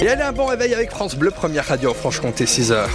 Et allez, un bon réveil avec France Bleu, première radio en Franche-Comté, 6h.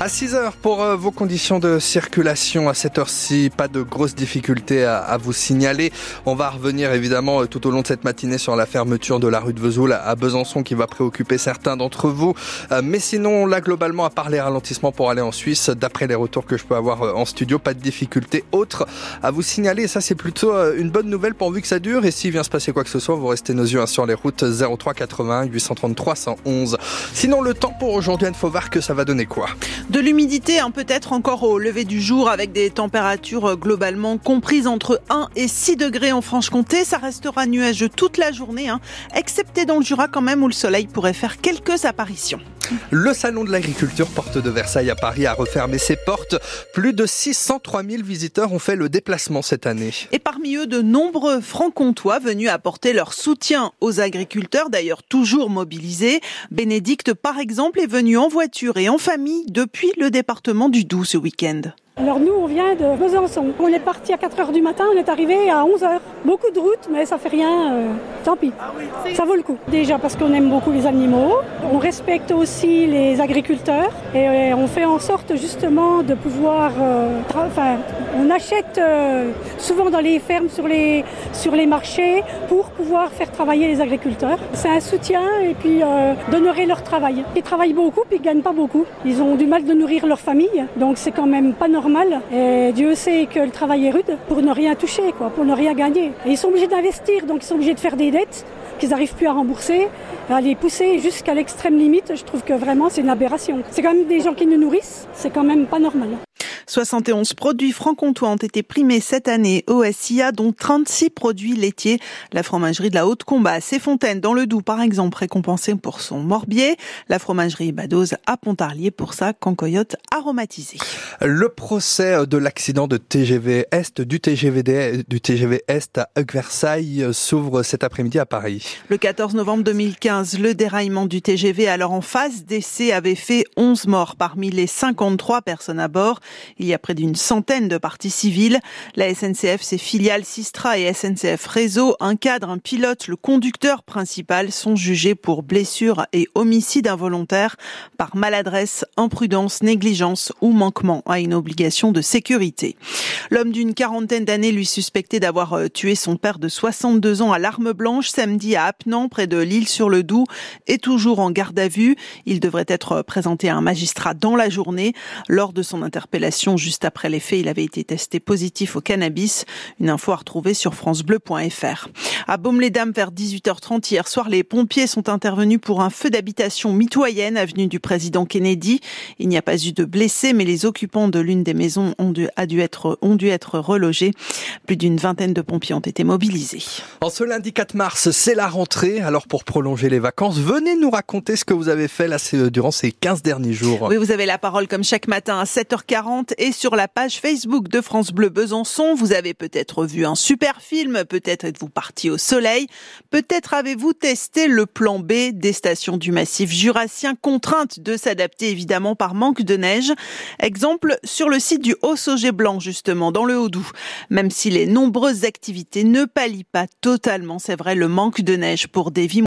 À 6 heures pour euh, vos conditions de circulation à cette heure-ci, pas de grosses difficultés à, vous signaler. On va revenir évidemment euh, tout au long de cette matinée sur la fermeture de la rue de Vesoul à Besançon qui va préoccuper certains d'entre vous. Euh, mais sinon, là globalement, à part les ralentissements pour aller en Suisse, d'après les retours que je peux avoir en studio, pas de difficultés autres à vous signaler. Et ça, c'est plutôt une bonne nouvelle pourvu que ça dure. Et s'il vient se passer quoi que ce soit, vous restez nos yeux hein, sur les routes 03 80 833 111. Sinon, le temps pour aujourd'hui, faut voir que ça va donner quoi? De l'humidité, hein, peut-être encore au lever du jour, avec des températures euh, globalement comprises entre 1 et 6 degrés en Franche-Comté. Ça restera nuageux toute la journée, hein, excepté dans le Jura quand même, où le soleil pourrait faire quelques apparitions. Le salon de l'agriculture porte de Versailles à Paris a refermé ses portes. Plus de 603 000 visiteurs ont fait le déplacement cette année. Et parmi eux, de nombreux francs-comtois venus apporter leur soutien aux agriculteurs, d'ailleurs toujours mobilisés. Bénédicte, par exemple, est venu en voiture et en famille depuis le département du Doubs ce week-end. Alors nous, on vient de Besançon. On est parti à 4 h du matin, on est arrivé à 11 h. Beaucoup de routes, mais ça fait rien. Euh, tant pis. Ça vaut le coup. Déjà parce qu'on aime beaucoup les animaux. On respecte aussi les agriculteurs et euh, on fait en sorte justement de pouvoir. Euh, enfin, on achète souvent dans les fermes, sur les, sur les marchés, pour pouvoir faire travailler les agriculteurs. C'est un soutien et puis d'honorer leur travail. Ils travaillent beaucoup puis ils gagnent pas beaucoup. Ils ont du mal de nourrir leur famille, donc c'est quand même pas normal et Dieu sait que le travail est rude pour ne rien toucher, pour ne rien gagner. Ils sont obligés d'investir, donc ils sont obligés de faire des dettes qu'ils n'arrivent plus à rembourser, à les pousser jusqu'à l'extrême limite. Je trouve que vraiment c'est une aberration. C'est quand même des gens qui nous nourrissent, c'est quand même pas normal. 71 produits franc-comtois ont été primés cette année au SIA, dont 36 produits laitiers. La fromagerie de la Haute-Combat à Fontaines, dans le Doubs, par exemple, récompensée pour son morbier. La fromagerie Badoz à Pontarlier pour sa cancoyote aromatisée. Le procès de l'accident de TGV Est, du TGV, du TGV Est à Versailles s'ouvre cet après-midi à Paris. Le 14 novembre 2015, le déraillement du TGV, alors en phase d'essai, avait fait 11 morts parmi les 53 personnes à bord. Il y a près d'une centaine de parties civiles. La SNCF, ses filiales Sistra et SNCF Réseau, un cadre, un pilote, le conducteur principal sont jugés pour blessures et homicide involontaire par maladresse, imprudence, négligence ou manquement à une obligation de sécurité. L'homme d'une quarantaine d'années lui suspecté d'avoir euh, tué son père de 62 ans à l'arme blanche samedi à Apnan, près de l'île sur le Doubs, est toujours en garde à vue. Il devrait être présenté à un magistrat dans la journée. Lors de son interpellation, juste après les faits. Il avait été testé positif au cannabis. Une info à retrouver sur francebleu.fr. À Baume-les-Dames, vers 18h30 hier soir, les pompiers sont intervenus pour un feu d'habitation mitoyenne, avenue du président Kennedy. Il n'y a pas eu de blessés, mais les occupants de l'une des maisons ont dû, a dû être, ont dû être relogés. Plus d'une vingtaine de pompiers ont été mobilisés. En ce lundi 4 mars, c'est la rentrée. Alors pour prolonger les vacances, venez nous raconter ce que vous avez fait là, durant ces 15 derniers jours. Oui, vous avez la parole comme chaque matin à 7h40 et sur la page Facebook de France Bleu Besançon. Vous avez peut-être vu un super film, peut-être êtes-vous parti au soleil, peut-être avez-vous testé le plan B des stations du massif jurassien, contrainte de s'adapter évidemment par manque de neige. Exemple sur le site du Haut-Sauget Blanc justement, dans le Haut-Doubs. Même si les nombreuses activités ne pallient pas totalement, c'est vrai, le manque de neige pour des vies